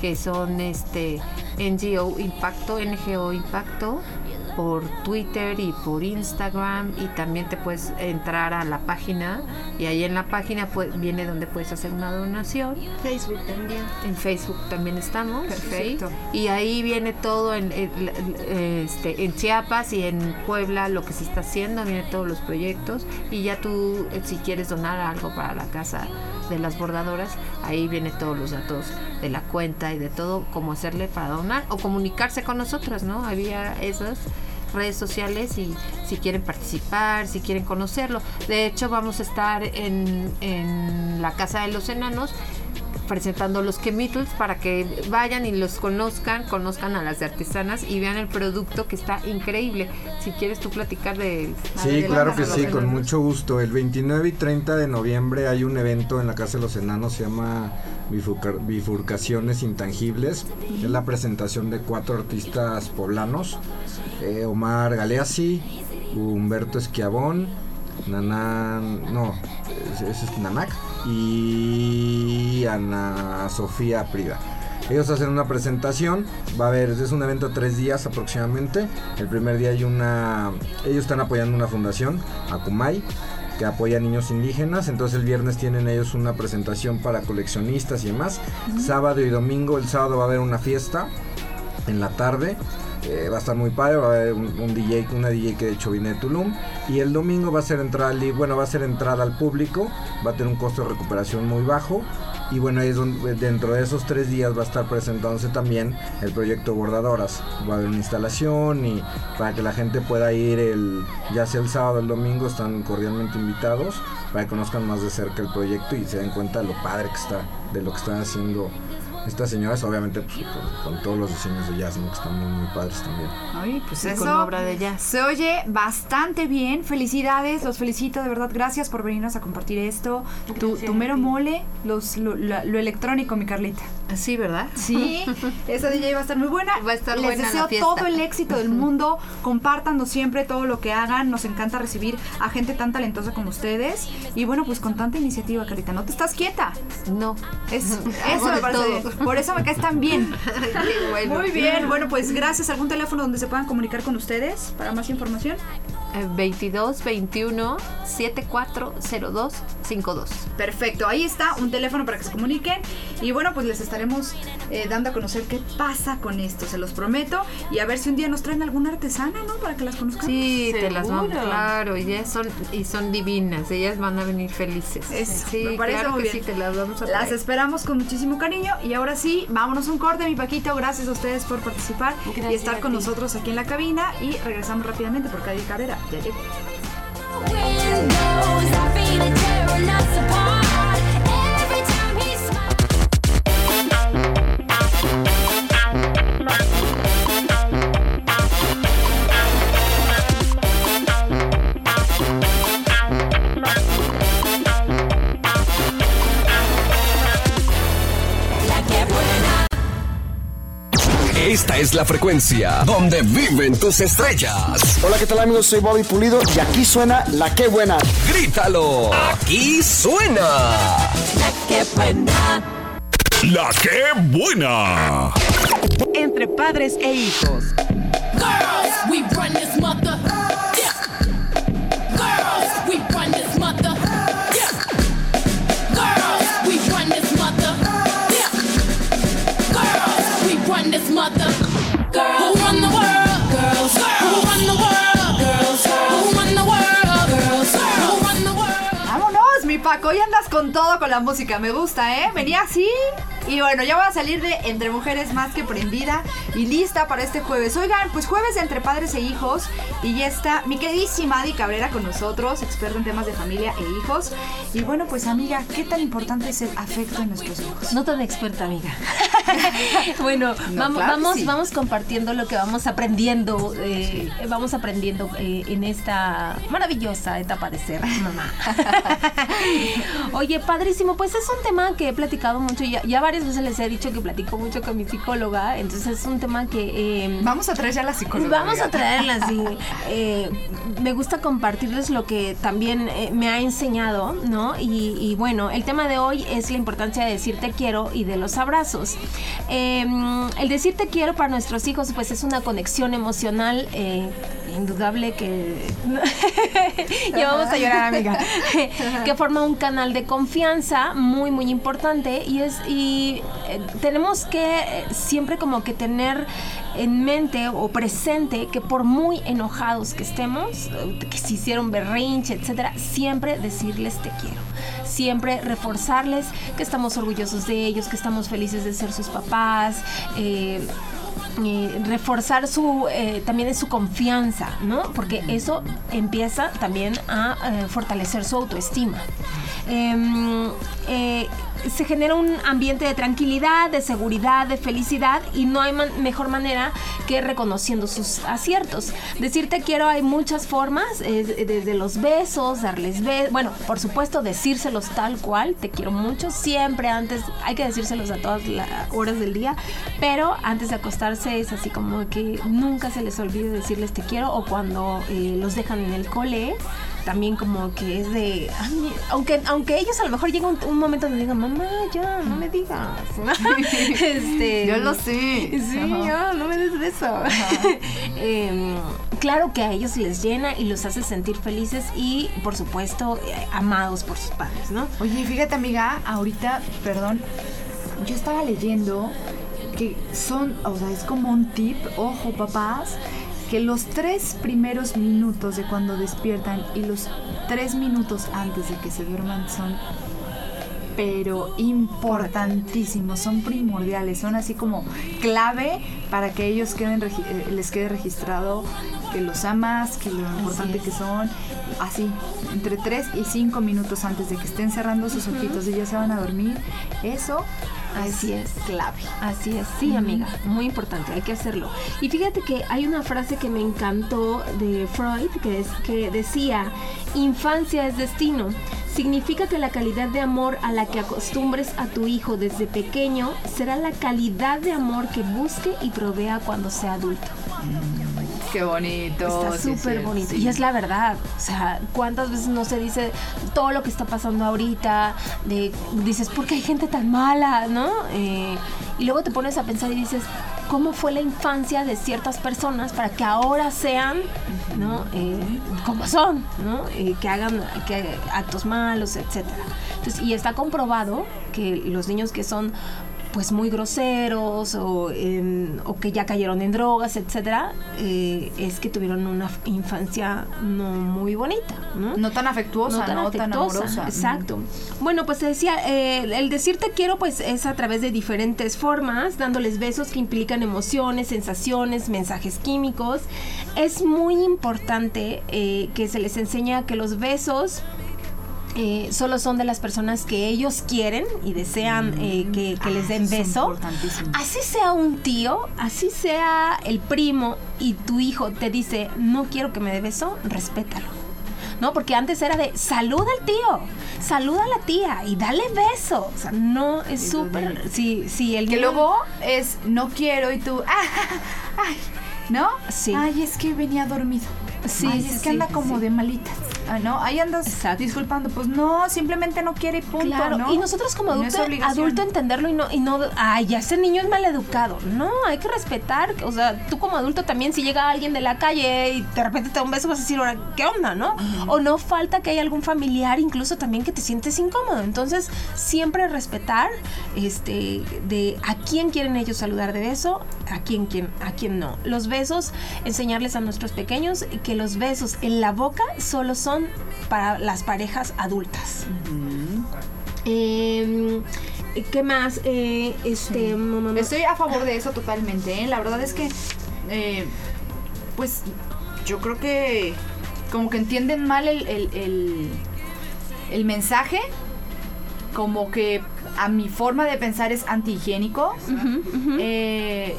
que son este NGO Impacto, NGO Impacto, por Twitter y por Instagram. Y también te puedes entrar a la página y ahí en la página pues, viene donde puedes hacer una donación. Facebook también. En Facebook también estamos. Perfecto. Y ahí viene todo en, en- este, en Chiapas y en Puebla lo que se está haciendo, vienen todos los proyectos. Y ya tú, eh, si quieres donar algo para la casa de las bordadoras, ahí viene todos los datos de la cuenta y de todo, cómo hacerle para donar o comunicarse con nosotras, ¿no? Había esas redes sociales y si quieren participar, si quieren conocerlo. De hecho, vamos a estar en, en la Casa de los Enanos presentando los chemicals para que vayan y los conozcan, conozcan a las de artesanas y vean el producto que está increíble. Si quieres tú platicar de... Sí, de claro que sí, con mucho gusto. El 29 y 30 de noviembre hay un evento en la Casa de los Enanos, se llama Bifurca- Bifurcaciones Intangibles. Es la presentación de cuatro artistas poblanos, eh, Omar Galeazzi, Humberto Esquiabón, Nanan, no, ese ese es Nanak, y Ana Sofía Prida. Ellos hacen una presentación, va a haber, es un evento de tres días aproximadamente. El primer día hay una, ellos están apoyando una fundación, Akumai, que apoya a niños indígenas. Entonces el viernes tienen ellos una presentación para coleccionistas y demás. Sábado y domingo, el sábado va a haber una fiesta en la tarde. Eh, va a estar muy padre, va a haber un, DJ, una DJ que de hecho viene de Tulum. Y el domingo va a ser entrada, bueno, va a ser entrada al público, va a tener un costo de recuperación muy bajo. Y bueno, ahí es donde dentro de esos tres días va a estar presentándose también el proyecto Bordadoras. Va a haber una instalación y para que la gente pueda ir el, ya sea el sábado o el domingo, están cordialmente invitados para que conozcan más de cerca el proyecto y se den cuenta de lo padre que está, de lo que están haciendo estas señoras, obviamente pues, con, con todos los diseños de jazz, ¿no? que están muy, muy padres también. Ay, pues Y eso con obra de jazz. se oye bastante bien. Felicidades, los felicito de verdad. Gracias por venirnos a compartir esto. Tu, tu mero mole, los, lo, la- lo electrónico, mi Carlita. Sí, ¿verdad? Sí, (laughs) esa DJ va a estar muy buena. Va a estar Les buena la deseo fiesta. todo el éxito del mundo. Compártanos siempre todo lo que hagan. Nos encanta recibir a gente tan talentosa como ustedes. Y bueno, pues con tanta iniciativa, Carlita. No te estás quieta. No. Es- Hago eso me parece todo. bien. (laughs) Por eso me caes tan bien. (laughs) Bueno. Muy bien. Bueno, pues gracias. ¿Algún teléfono donde se puedan comunicar con ustedes para más información? Eh, 22 21 7402 52. Perfecto, ahí está un teléfono para que se comuniquen y bueno, pues les estaremos eh, dando a conocer qué pasa con esto, se los prometo y a ver si un día nos traen alguna artesana, ¿no? Para que las conozcan. Sí, te las vamos, claro, y ellas son y son divinas, ellas van a venir felices. Eso, sí, me parece claro muy que bien. sí, te las vamos a Las esperamos con muchísimo cariño y ahora sí, vámonos a un corte, mi Paquito. Gracias a ustedes por participar y estar con nosotros aquí en la cabina y regresamos rápidamente porque Adi Cabrera ya llegó. Es la frecuencia donde viven tus estrellas. Hola, ¿qué tal amigos? Soy Bobby Pulido y aquí suena La Qué Buena. Grítalo. Aquí suena. La que buena. Entre padres e hijos. Con todo con la música, me gusta, ¿eh? Venía así y bueno, ya voy a salir de Entre Mujeres más que prendida y lista para este jueves. Oigan, pues jueves de Entre Padres e Hijos y ya está mi queridísima Adi Cabrera con nosotros, experta en temas de familia e hijos. Y bueno, pues amiga, ¿qué tan importante es el afecto en nuestros hijos? No tan experta, amiga. (laughs) bueno, No, vamos, claro vamos, sí. vamos compartiendo lo que vamos aprendiendo, eh, vamos aprendiendo eh, en esta maravillosa etapa de ser mamá. (laughs) (laughs) Oye, padrísimo, pues es un tema que he platicado mucho, ya, ya varias veces les he dicho que platico mucho con mi psicóloga, entonces es un tema que... eh, Vamos a traer ya la psicóloga. Vamos a traerla, sí. Eh, me gusta compartirles lo que también eh, me ha enseñado, ¿no? Y, y bueno, el tema de hoy es la importancia de decir te quiero y de los abrazos. El decir te quiero para nuestros hijos, pues es una conexión emocional indudable que... (laughs) ya vamos a llorar, amiga. (laughs) que forma un canal de confianza muy, muy importante y es... Y eh, tenemos que eh, siempre como que tener en mente o presente que por muy enojados que estemos, eh, que se hicieron berrinche, etcétera, siempre decirles te quiero. Siempre reforzarles que estamos orgullosos de ellos, que estamos felices de ser sus papás. eh, eh, reforzar su eh, también es su confianza, ¿no? Porque eso empieza también a eh, fortalecer su autoestima. Eh, se genera un ambiente de tranquilidad, de seguridad, de felicidad y no hay mejor manera que reconociendo sus aciertos. Decirte quiero hay muchas formas, es- desde los besos, darles besos, bueno, por supuesto decírselos tal cual, te quiero mucho, siempre antes, hay que decírselos a todas las horas del día, pero antes de acostarse es así como que nunca se les olvide decirles te quiero o cuando eh, los dejan en el cole también como que es de ay, aunque aunque ellos a lo mejor llega un, un momento donde digan mamá ya no me digas (laughs) este Yo lo sé. sí ya no me des beso (laughs) Em, claro que a ellos les llena y los hace sentir felices y por supuesto eh, amados por sus padres no Oye, fíjate amiga, ahorita, perdón, yo estaba leyendo que son, o sea, es como un tip, ojo papás, que los tres primeros minutos de cuando despiertan y los tres minutos antes de que se duerman son pero importantísimos, son primordiales, son así como clave para que ellos queden eh, les quede registrado que los amas, que lo importante que son, así, entre 3 y 5 minutos antes de que estén cerrando sus ojitos y ya se van a dormir, eso Así es. clave. Así es, sí, amiga, muy importante, hay que hacerlo. Y fíjate que hay una frase que me encantó de Freud que, es, que decía, infancia es destino. Significa que la calidad de amor a la que acostumbres a tu hijo desde pequeño será la calidad de amor que busque y provea cuando sea adulto. Qué bonito. Está súper sí, bonito. sí. Y es la verdad. O sea, ¿cuántas veces no se dice todo lo que está pasando ahorita? De, dices, ¿por qué hay gente tan mala? ¿No? Eh, y luego te pones a pensar y dices, ¿cómo fue la infancia de ciertas personas para que ahora sean, ¿no? Eh, como son, ¿no? Eh, que hagan que actos malos, etcétera. Entonces, y está comprobado que los niños que son pues muy groseros o, em, o que ya cayeron en drogas, etcétera, eh, es que tuvieron una infancia no muy bonita, ¿no? No tan afectuosa, no tan, afectuosa, amorosa. Exacto. Bueno, pues te decía, eh, el decirte quiero, pues es a través de diferentes formas, dándoles besos que implican emociones, sensaciones, mensajes químicos. Es muy importante eh, que se les enseña que los besos eh, solo son de las personas que ellos quieren y desean eh, que, que les den Mm. Ah, es beso. Así sea un tío, así sea el primo y tu hijo te dice, no quiero que me dé beso, respétalo. ¿No? Porque antes era de, saluda al tío, saluda a la tía y dale beso. O sea, no es súper... Sí, sí, el Que niño- luego es no quiero y tú, ah, (laughs) ay, ¿no? Sí. Ay, es que venía dormido. Sí, Ay, es sí, que anda como sí. de malitas. Ah, ¿no? Ahí andas Exacto. disculpando. Pues no, simplemente no quiere y punto, Claro, ¿no? y nosotros como adulto, adulto entenderlo y no, y no, ay, ya ese niño es maleducado. No, hay que respetar, o sea, tú como adulto también si llega alguien de la calle y de repente te da un beso vas a decir, ahora, ¿qué onda, no? O no falta que haya algún familiar incluso también que te sientes incómodo. Entonces, siempre respetar este de a quién quieren ellos saludar de beso, a quién, quién a quién no. Los besos, enseñarles a nuestros pequeños que los besos en la boca solo son para las parejas adultas. Eh, ¿Qué más? Eh, este, mamá- Estoy a favor de eso totalmente. ¿eh? La verdad es que, eh, pues, yo creo que como que entienden mal el, el, el- el mensaje. Como que a mi forma de pensar es antihigiénico. Eh,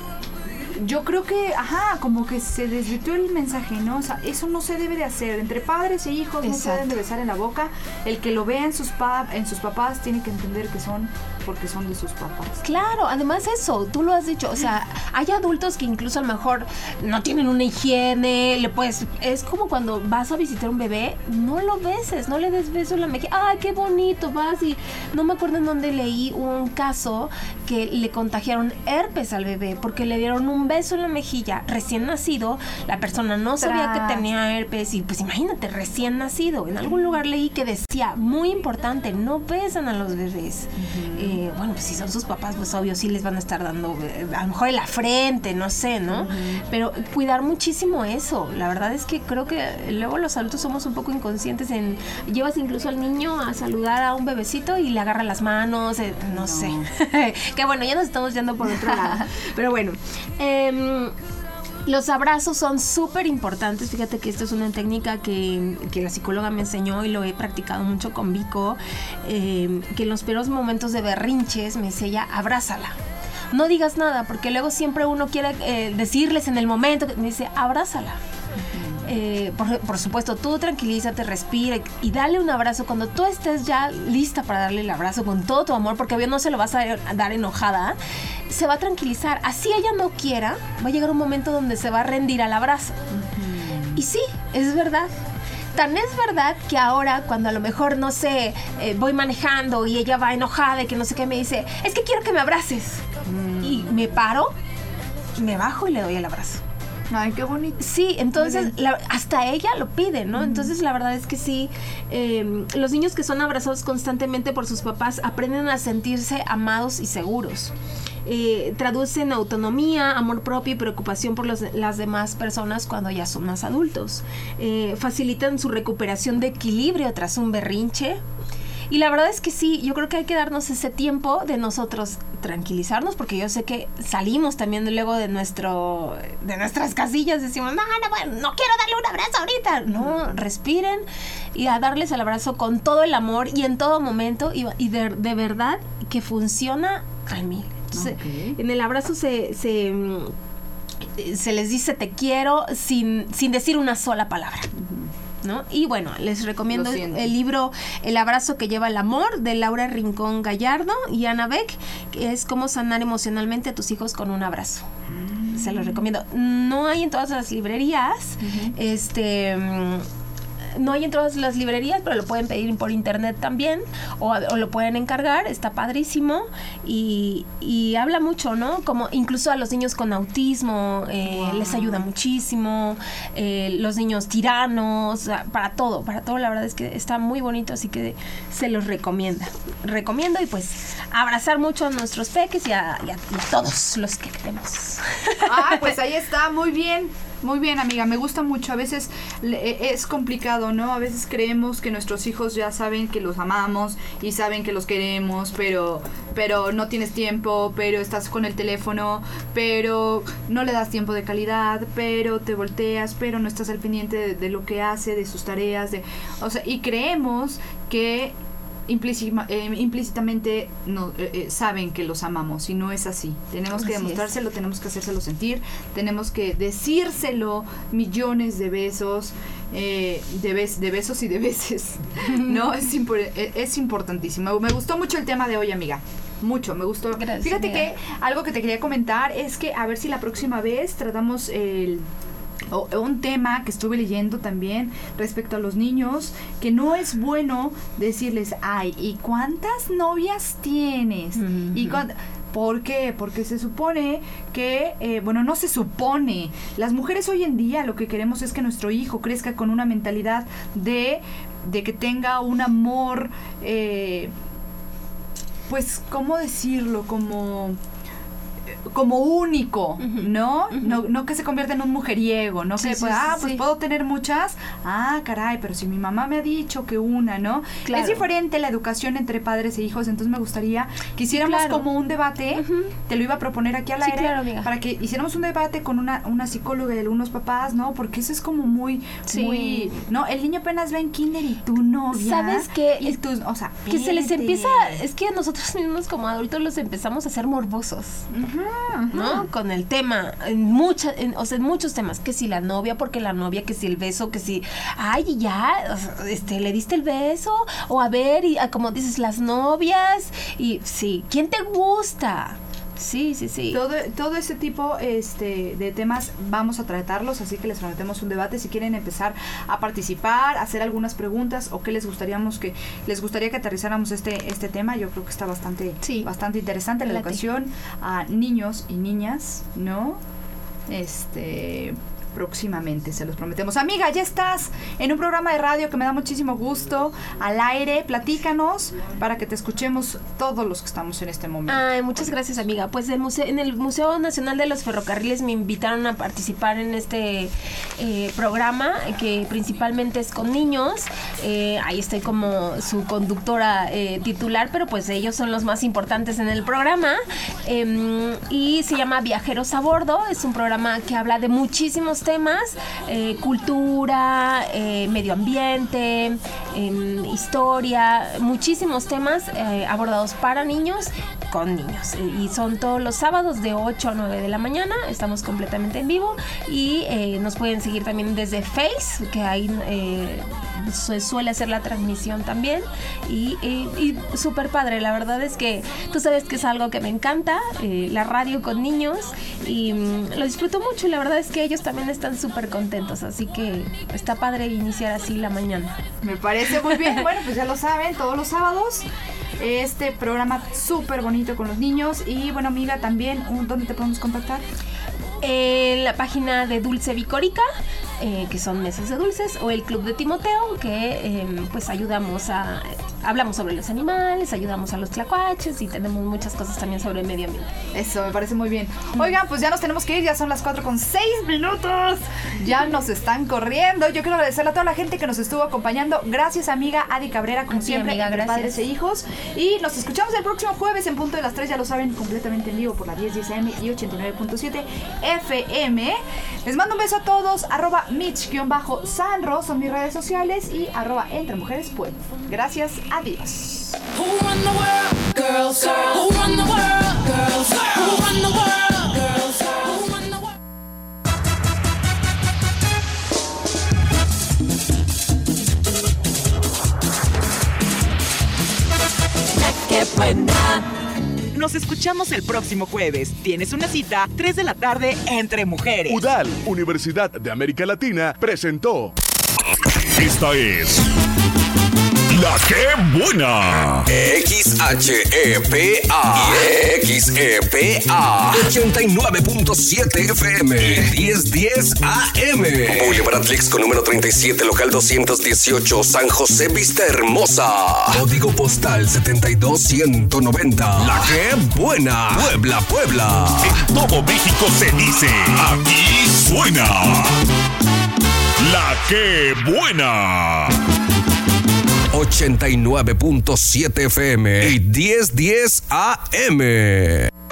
yo creo que, ajá, como que se desvirtuó el mensaje, ¿no? O sea, eso no se debe de hacer. Entre padres e hijos no se deben de besar en la boca. El que lo vea en sus, pa- en sus papás tiene que entender que son porque son de sus papás. Claro, además eso, tú lo has dicho, o sea, hay adultos que incluso a lo mejor no tienen una higiene, le puedes, es como cuando vas a visitar un bebé, no lo beses, no le des beso en la mejilla, ay, qué bonito, vas y no me acuerdo en dónde leí un caso que le contagiaron herpes al bebé porque le dieron un beso en la mejilla recién nacido, la persona no sabía Tras. que tenía herpes y pues imagínate, recién nacido, en algún lugar leí que decía, muy importante, no besan a los bebés. Eh, bueno, pues si son sus papás, pues obvio sí les van a estar dando, eh, a lo mejor en la frente, no sé, ¿no? Pero cuidar muchísimo eso. La verdad es que creo que luego los adultos somos un poco inconscientes en, llevas incluso al niño a saludar a un bebecito y le agarra las manos, eh, no, sé. (laughs) que bueno, ya nos estamos yendo por otro lado. (laughs) Pero bueno, em, los abrazos son súper importantes. Fíjate que esto es una técnica que, la psicóloga me enseñó y lo he practicado mucho con Vico. eh, que en los peores momentos de berrinches me decía ella, abrázala. No digas nada, porque luego siempre uno quiere eh, decirles en el momento. que- Me dice, abrázala. Eh, por, por supuesto, tú tranquilízate, respira y, y dale un abrazo cuando tú estés ya lista para darle el abrazo con todo tu amor, porque obvio no se lo vas a dar enojada, se va a tranquilizar. Así ella no quiera, va a llegar un momento donde se va a rendir al abrazo. Y sí, es verdad. Tan es verdad que ahora cuando a lo mejor, no sé, eh, voy manejando y ella va enojada y que no sé qué me dice, es que quiero que me abraces. Y me paro, me bajo y le doy el abrazo. Ay, qué bonito. Sí, entonces la- hasta ella lo pide, ¿no? Entonces la verdad es que sí, eh, los niños que son abrazados constantemente por sus papás aprenden a sentirse amados y seguros. Eh, traducen autonomía, amor propio y preocupación por los- las demás personas cuando ya son más adultos. Eh, facilitan su recuperación de equilibrio tras un berrinche. Y la verdad es que sí, yo creo que hay que darnos ese tiempo de nosotros tranquilizarnos, porque yo sé que salimos también luego de nuestro, de nuestras casillas, decimos, no, no, bueno, no quiero darle un abrazo ahorita. No, respiren y a darles el abrazo con todo el amor y en todo momento y, y de, de verdad que funciona al mil. Entonces, en el abrazo se, se, se les dice te quiero sin, sin decir una sola palabra. ¿No? Y bueno, les recomiendo el, libro El abrazo que lleva el amor de Laura Rincón Gallardo y Ana Beck, que es cómo sanar emocionalmente a tus hijos con un abrazo. Se los recomiendo. No hay en todas las librerías. Este no hay en todas las librerías, pero lo pueden pedir por internet también o, o lo pueden encargar, está padrísimo y, y habla mucho, ¿no? Como incluso a los niños con autismo eh, les ayuda muchísimo, eh, los niños tiranos, para todo, para todo la verdad es que está muy bonito, así que se los recomienda. Recomiendo y pues abrazar mucho a nuestros peques y a, y a- y a todos los que queremos. Ah, pues ahí está, muy bien. Muy bien, amiga, me gusta mucho. A veces e- es complicado, ¿no? A veces creemos que nuestros hijos ya saben que los amamos y saben que los queremos, pero pero no tienes tiempo, pero estás con el teléfono, pero no le das tiempo de calidad, pero te volteas, pero no estás al pendiente de, de lo que hace, de sus tareas, de o sea, y creemos que implícima- eh, implícitamente no, eh, eh, saben que los amamos y no es así. Tenemos que Así es. demostrárselo, tenemos que hacérselo sentir, tenemos que decírselo millones de besos, eh, de, bes- de besos y de veces. (laughs) no, es, impor- eh, es importantísimo. Me gustó mucho el tema de hoy, amiga. Mucho, me gustó. Gracias, Fíjate que algo que te quería comentar es que a ver si la próxima vez tratamos el o- un tema que estuve leyendo también respecto a los niños, que no es bueno decirles, ay, ¿y cuántas novias tienes? ¿Y cuán-?" ¿Por qué? Porque se supone que, eh, bueno, no se supone. Las mujeres hoy en día lo que queremos es que nuestro hijo crezca con una mentalidad de, de que tenga un amor, eh, pues, ¿cómo decirlo? Como como único, ¿no? ¿no? No que se convierta en un mujeriego, ¿no? Sí, que, sí, pues, sí, ah, pues puedo tener muchas. Ah, caray, pero si mi mamá me ha dicho que una, ¿no? Claro. Es diferente la educación entre padres e hijos, entonces me gustaría que hiciéramos claro. como un debate, te lo iba a proponer aquí al Sí, aire, claro, para que hiciéramos un debate con una, una psicóloga y algunos papás, ¿no? Porque eso es como muy, Sí. muy, ¿no? El niño apenas va en kinder y tu novia. ¿Sabes qué? Y tú, o sea, que se les empieza, es que nosotros mismos como adultos los empezamos a hacer morbosos, ¿no? Con el tema, en muchas, o sea, en muchos temas, que si la novia, porque la novia, que si el beso, que si, ay, ya, este, le diste el beso, o a ver, y ah, como dices, las novias, y sí, ¿quién te gusta? Sí, sí, sí. Todo, todo ese tipo este, de temas vamos a tratarlos, así que les prometemos un debate. Si quieren empezar a participar, hacer algunas preguntas o qué les gustaríamos que les gustaría que aterrizáramos este, este tema, yo creo que está bastante, Sí. bastante interesante la educación a niños y niñas, ¿no? Este próximamente, se los prometemos. Amiga, ya estás en un programa de radio que me da muchísimo gusto, al aire, platícanos para que te escuchemos todos los que estamos en este momento. Ay, muchas gracias, amiga. Pues el museo, en el Museo Nacional de los Ferrocarriles me invitaron a participar en este eh, programa que principalmente es con niños. Eh, ahí estoy como su conductora eh, titular, pero pues ellos son los más importantes en el programa. Em, y se llama Viajeros a Bordo. Es un programa que habla de muchísimos temas, eh, cultura, eh, medio ambiente, em, historia, muchísimos temas eh, abordados para niños con niños. Y son todos los sábados de 8 a 9 de la mañana. Estamos completamente en vivo. Y nos pueden seguir también desde Face, que ahí suele hacer la transmisión también. Y, y- súper padre. La verdad es que tú sabes que es algo que me encanta, la radio con niños. Y mm, lo disfruto mucho. Y la verdad es que ellos también están súper contentos. Así que está padre iniciar así la mañana. Me parece muy bien. Bueno, pues ya lo saben, todos los sábados. Este programa súper bonito con los niños. Y bueno, amiga, también, ¿dónde te podemos contactar? en la página de Dulce Vicórica, eh, que son mesas de dulces, o el Club de Timoteo, que eh, pues ayudamos a... Hablamos sobre los animales, ayudamos a los tlacuaches y tenemos muchas cosas también sobre el medio ambiente. Eso, me parece muy bien. Oigan, pues ya nos tenemos que ir, ya son las 4 con 6 minutos. Ya nos están corriendo. Yo quiero agradecerle a toda la gente que nos estuvo acompañando. Gracias, amiga Adi Cabrera, como siempre, amiga, entre gracias. padres e hijos. Y nos escuchamos el próximo jueves en punto de las 3, ya lo saben, completamente en vivo por la 10 10 AM y 89.7 FM. Les mando un beso a todos. Arroba Mitch-Sanro son mis redes sociales y arroba Entre Mujeres Pueblo. Gracias, adiós. Who Nos escuchamos el próximo jueves. Tienes una cita 3 de la tarde entre mujeres. UDAL, Universidad de América Latina, presentó Esta es La que buena. XHEPA. XEPA. 89.7 FM. Y 1010 AM. Boulevard Atlixco número 37, local 218, San José Vista Hermosa. Código postal 72190. La que buena. Puebla, Puebla. En todo México se dice. Aquí suena. La que buena. 89.7 FM y 1010 AM.